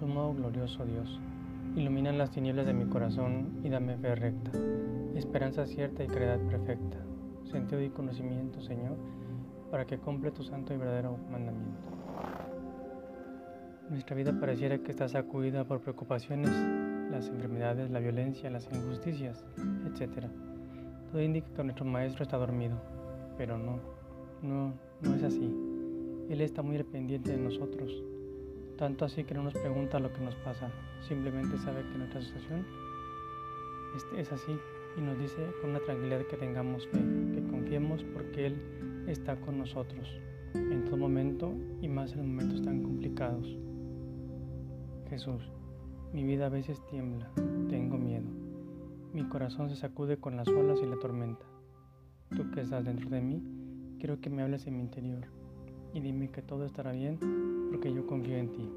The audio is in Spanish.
Sumo glorioso Dios, ilumina las tinieblas de mi corazón y dame fe recta, esperanza cierta y caridad perfecta, sentido y conocimiento, Señor, para que cumple tu santo y verdadero mandamiento. Nuestra vida pareciera que está sacudida por preocupaciones, las enfermedades, la violencia, las injusticias, etc. Todo indica que nuestro Maestro está dormido, pero no, no, no es así. Él está muy dependiente de nosotros, tanto así que no nos pregunta lo que nos pasa, simplemente sabe que nuestra situación es así y nos dice con una tranquilidad que tengamos fe, que confiemos porque Él está con nosotros en todo momento y más en momentos tan complicados. Jesús, mi vida a veces tiembla, tengo miedo, mi corazón se sacude con las olas y la tormenta. Tú que estás dentro de mí, quiero que me hables en mi interior y dime que todo estará bien porque yo confío en ti.